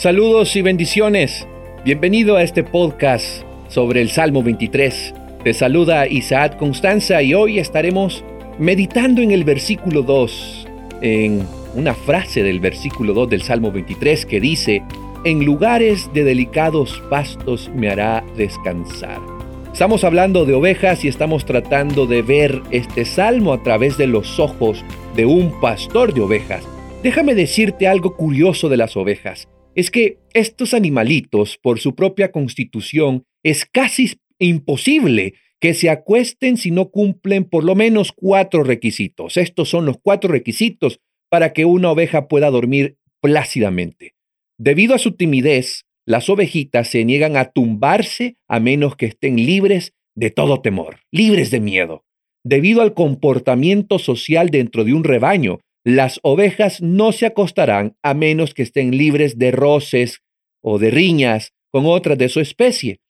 Saludos y bendiciones. Bienvenido a este podcast sobre el Salmo 23. Te saluda Isaac Constanza y hoy estaremos meditando en el versículo 2, en una frase del versículo 2 del Salmo 23 que dice, en lugares de delicados pastos me hará descansar. Estamos hablando de ovejas y estamos tratando de ver este salmo a través de los ojos de un pastor de ovejas. Déjame decirte algo curioso de las ovejas. Es que estos animalitos, por su propia constitución, es casi imposible que se acuesten si no cumplen por lo menos cuatro requisitos. Estos son los cuatro requisitos para que una oveja pueda dormir plácidamente. Debido a su timidez, las ovejitas se niegan a tumbarse a menos que estén libres de todo temor, libres de miedo. Debido al comportamiento social dentro de un rebaño, las ovejas no se acostarán a menos que estén libres de roces o de riñas con otras de su especie.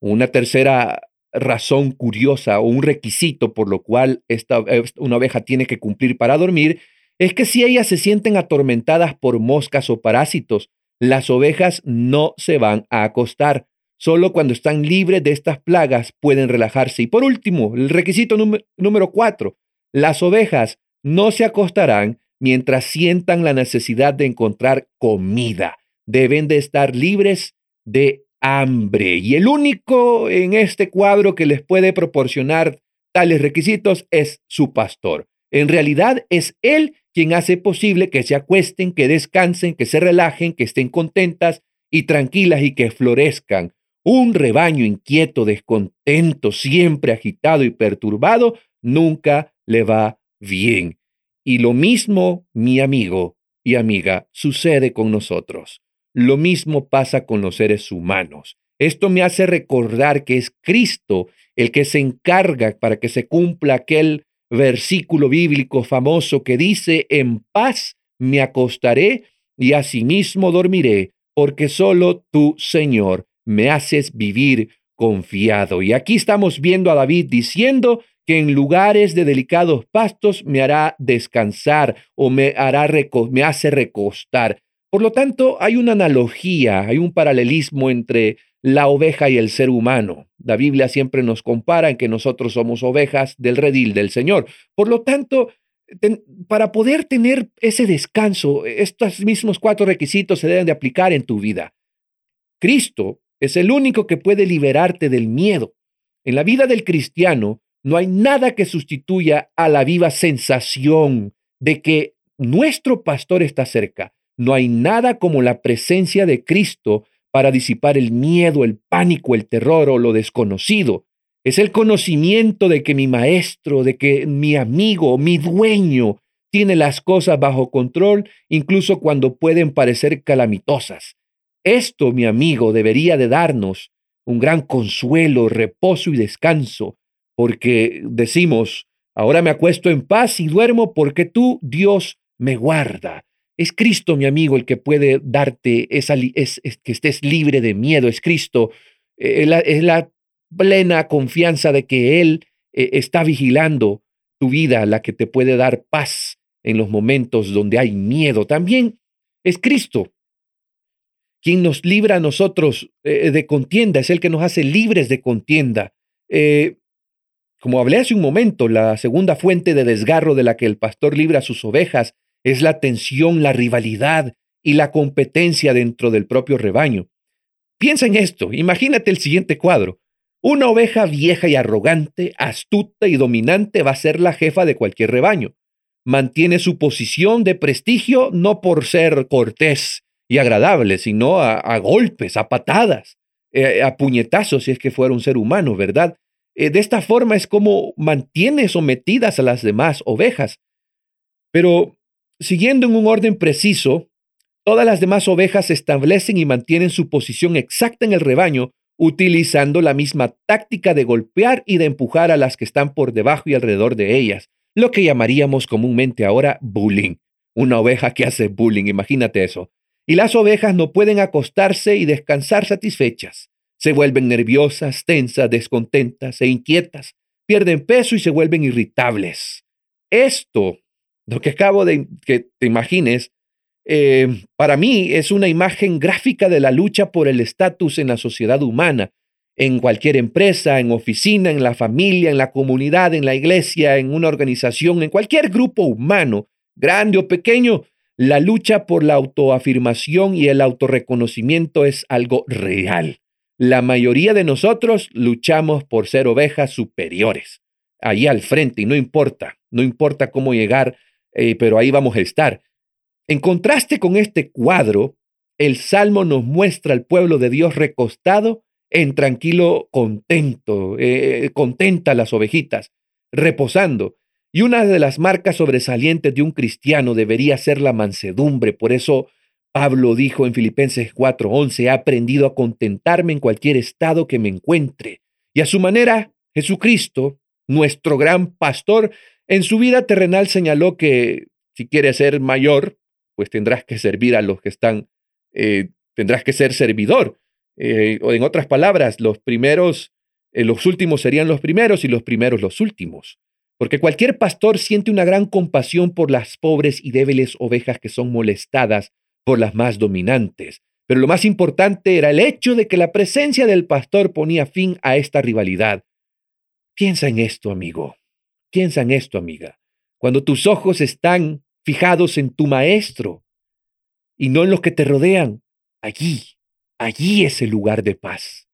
Una tercera razón curiosa o un requisito por lo cual esta, una oveja tiene que cumplir para dormir es que si ellas se sienten atormentadas por moscas o parásitos, las ovejas no se van a acostar. Solo cuando están libres de estas plagas pueden relajarse. Y por último, el requisito número cuatro, las ovejas no se acostarán mientras sientan la necesidad de encontrar comida. Deben de estar libres de hambre. Y el único en este cuadro que les puede proporcionar tales requisitos es su pastor. En realidad es Él quien hace posible que se acuesten, que descansen, que se relajen, que estén contentas y tranquilas y que florezcan. Un rebaño inquieto, descontento, siempre agitado y perturbado, nunca le va bien. Y lo mismo, mi amigo y amiga, sucede con nosotros. Lo mismo pasa con los seres humanos. Esto me hace recordar que es Cristo el que se encarga para que se cumpla aquel versículo bíblico famoso que dice, en paz me acostaré y asimismo dormiré, porque solo tú, Señor, me haces vivir confiado. Y aquí estamos viendo a David diciendo que en lugares de delicados pastos me hará descansar o me, hará me hace recostar. Por lo tanto, hay una analogía, hay un paralelismo entre la oveja y el ser humano. La Biblia siempre nos compara en que nosotros somos ovejas del redil del Señor. Por lo tanto, para poder tener ese descanso, estos mismos cuatro requisitos se deben de aplicar en tu vida. Cristo es el único que puede liberarte del miedo. En la vida del cristiano no hay nada que sustituya a la viva sensación de que nuestro pastor está cerca no hay nada como la presencia de Cristo para disipar el miedo, el pánico, el terror o lo desconocido. Es el conocimiento de que mi maestro, de que mi amigo, mi dueño, tiene las cosas bajo control, incluso cuando pueden parecer calamitosas. Esto, mi amigo, debería de darnos un gran consuelo, reposo y descanso, porque decimos, ahora me acuesto en paz y duermo porque tú, Dios, me guarda. Es Cristo, mi amigo, el que puede darte esa, es, que estés libre de miedo. Es Cristo. Eh, es la plena confianza de que Él eh, está vigilando tu vida, la que te puede dar paz en los momentos donde hay miedo. También es Cristo quien nos libra a nosotros eh, de contienda, es el que nos hace libres de contienda. Como hablé hace un momento, la segunda fuente de desgarro de la que el pastor libra a sus ovejas es la tensión, la rivalidad y la competencia dentro del propio rebaño. Piensa en esto, imagínate el siguiente cuadro. Una oveja vieja y arrogante, astuta y dominante va a ser la jefa de cualquier rebaño. Mantiene su posición de prestigio no por ser cortés y agradable, sino a, golpes, a patadas, eh, a puñetazos si es que fuera un ser humano, ¿verdad? Eh, de esta forma es como mantiene sometidas a las demás ovejas. Pero Siguiendo en un orden preciso, todas las demás ovejas establecen y mantienen su posición exacta en el rebaño, utilizando la misma táctica de golpear y de empujar a las que están por debajo y alrededor de ellas, lo que llamaríamos comúnmente ahora bullying. Una oveja que hace bullying, imagínate eso. Y las ovejas no pueden acostarse y descansar satisfechas. Se vuelven nerviosas, tensas, descontentas e inquietas, pierden peso y se vuelven irritables. Esto lo que acabo de que te imagines eh, para mí es una imagen gráfica de la lucha por el estatus en la sociedad humana, en cualquier empresa, en oficina, en la familia, en la comunidad, en la iglesia, en una organización, en cualquier grupo humano, grande o pequeño, la lucha por la autoafirmación y el autorreconocimiento es algo real. La mayoría de nosotros luchamos por ser ovejas superiores, allí al frente, y no importa, no importa cómo llegar, eh, pero ahí vamos a estar. En contraste con este cuadro, el Salmo nos muestra al pueblo de Dios recostado en tranquilo contento, eh, contenta las ovejitas, reposando. Y una de las marcas sobresalientes de un cristiano debería ser la mansedumbre. Por eso Pablo dijo en Filipenses 4:11, he aprendido a contentarme en cualquier estado que me encuentre. Y a su manera, Jesucristo, nuestro gran pastor, en su vida terrenal señaló que si quieres ser mayor, pues tendrás que servir a los que están, eh, tendrás que ser servidor. Eh, o en otras palabras, los primeros, eh, los últimos serían los primeros y los primeros los últimos. Porque cualquier pastor siente una gran compasión por las pobres y débiles ovejas que son molestadas por las más dominantes. Pero lo más importante era el hecho de que la presencia del pastor ponía fin a esta rivalidad. Piensa en esto, amigo. Piensa en esto, amiga. Cuando tus ojos están fijados en tu maestro y no en los que te rodean, allí Allí es el lugar de paz.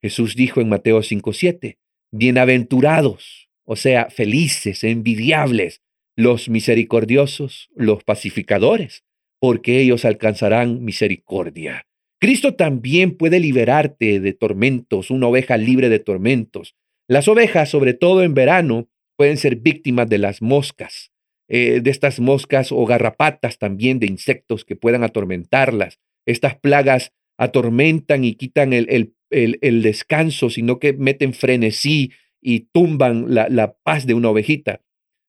Jesús dijo en Mateo 5:7, bienaventurados, o sea, felices, envidiables, los misericordiosos, los pacificadores, porque ellos alcanzarán misericordia. Cristo también puede liberarte de tormentos, una oveja libre de tormentos. Las ovejas, sobre todo en verano, pueden ser víctimas de las moscas, eh, de estas moscas o garrapatas también de insectos que puedan atormentarlas. Estas plagas atormentan y quitan el, descanso, sino que meten frenesí y tumban la, la paz de una ovejita.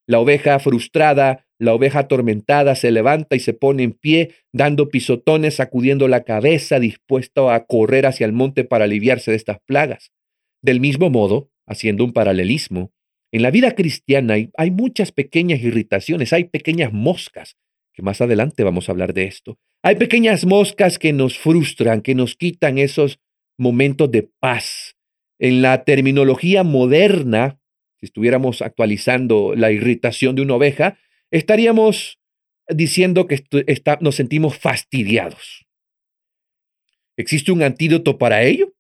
La oveja frustrada, la oveja atormentada se levanta y se pone en pie, dando pisotones, sacudiendo la cabeza, dispuesto a correr hacia el monte para aliviarse de estas plagas. Del mismo modo, haciendo un paralelismo, en la vida cristiana hay, hay, muchas pequeñas irritaciones, hay pequeñas moscas, que más adelante vamos a hablar de esto, hay pequeñas moscas que nos frustran, que nos quitan esos momentos de paz. En la terminología moderna, si estuviéramos actualizando la irritación de una oveja, estaríamos diciendo que nos sentimos fastidiados. ¿Existe un antídoto para ello?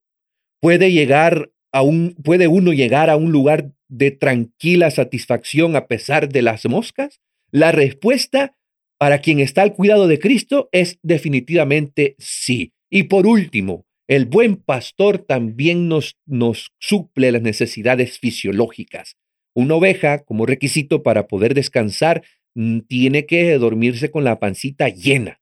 ¿Puede, llegar a un, ¿Puede uno llegar a un lugar de tranquila satisfacción a pesar de las moscas? La respuesta para quien está al cuidado de Cristo es definitivamente sí. Y por último, el buen pastor también nos, nos suple las necesidades fisiológicas. Una oveja, como requisito para poder descansar, tiene que dormirse con la pancita llena,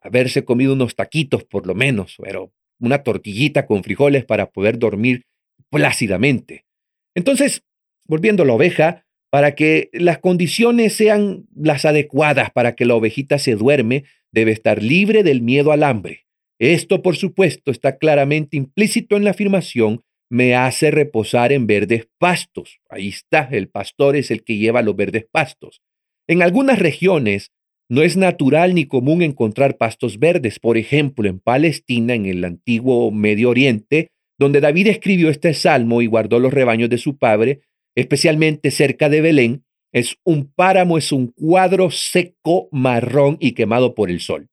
haberse comido unos taquitos por lo menos, pero una tortillita con frijoles para poder dormir plácidamente. Entonces, volviendo a la oveja, para que las condiciones sean las adecuadas para que la ovejita se duerme, debe estar libre del miedo al hambre. Esto, por supuesto, está claramente implícito en la afirmación, me hace reposar en verdes pastos. Ahí está, el pastor es el que lleva los verdes pastos. En algunas regiones no es natural ni común encontrar pastos verdes. Por ejemplo, en Palestina, en el antiguo Medio Oriente, donde David escribió este salmo y guardó los rebaños de su padre, especialmente cerca de Belén, es un páramo, es un cuadro seco, marrón y quemado por el sol.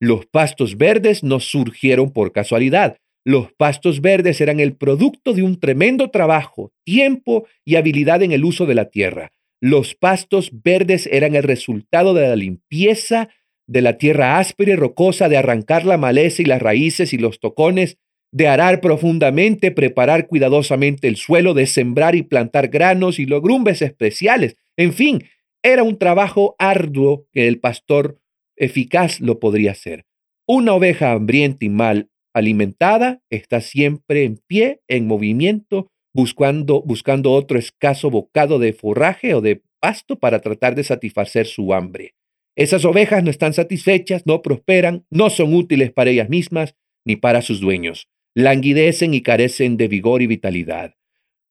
Los pastos verdes no surgieron por casualidad. Los pastos verdes eran el producto de un tremendo trabajo, tiempo y habilidad en el uso de la tierra. Los pastos verdes eran el resultado de la limpieza de la tierra áspera y rocosa, de arrancar la maleza y las raíces y los tocones de arar profundamente, preparar cuidadosamente el suelo, de sembrar y plantar granos y logrumbes especiales. En fin, era un trabajo arduo que el pastor eficaz lo podría hacer. Una oveja hambrienta y mal alimentada está siempre en pie, en movimiento, buscando, buscando otro escaso bocado de forraje o de pasto para tratar de satisfacer su hambre. Esas ovejas no están satisfechas, no prosperan, no son útiles para ellas mismas ni para sus dueños languidecen y carecen de vigor y vitalidad.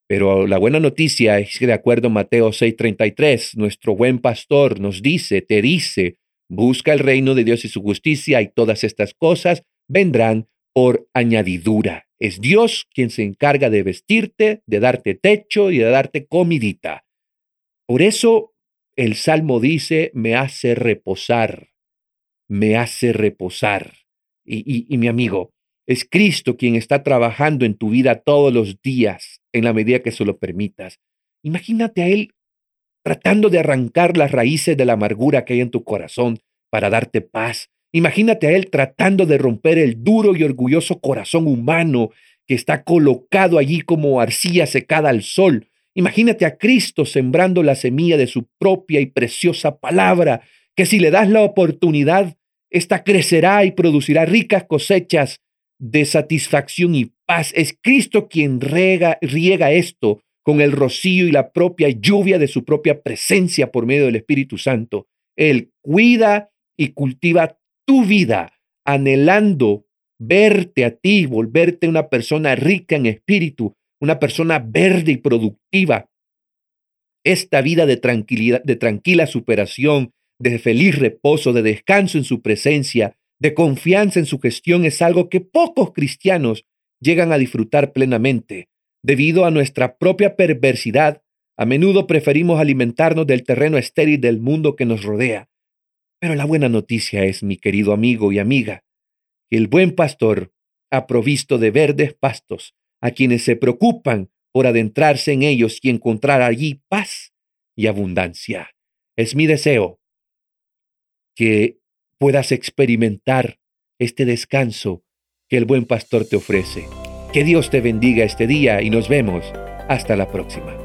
Pero la buena noticia es que de acuerdo a Mateo 6:33, nuestro buen pastor nos dice, te dice, Busca el reino de Dios y su justicia y todas estas cosas vendrán por añadidura. Es Dios quien se encarga de vestirte, de darte techo y de darte comidita. Por eso el Salmo dice, me hace reposar, me hace reposar. Y, mi amigo, es Cristo quien está trabajando en tu vida todos los días, en la medida que se lo permitas. Imagínate a Él tratando de arrancar las raíces de la amargura que hay en tu corazón para darte paz. Imagínate a Él tratando de romper el duro y orgulloso corazón humano que está colocado allí como arcilla secada al sol. Imagínate a Cristo sembrando la semilla de su propia y preciosa palabra, que si le das la oportunidad, ésta crecerá y producirá ricas cosechas de satisfacción y paz. Es Cristo quien riega, riega esto con el rocío y la propia lluvia de su propia presencia por medio del Espíritu Santo. Él cuida y cultiva tu vida, anhelando verte a ti, volverte una persona rica en espíritu, una persona verde y productiva. Esta vida de tranquilidad, de tranquila superación, de feliz reposo, de descanso en su presencia, de confianza en su gestión es algo que pocos cristianos llegan a disfrutar plenamente. Debido a nuestra propia perversidad, a menudo preferimos alimentarnos del terreno estéril del mundo que nos rodea. Pero la buena noticia es, mi querido amigo y amiga, que el buen pastor ha provisto de verdes pastos a quienes se preocupan por adentrarse en ellos y encontrar allí paz y abundancia. Es mi deseo que puedas experimentar este descanso que el buen pastor te ofrece. Que Dios te bendiga este día y nos vemos hasta la próxima.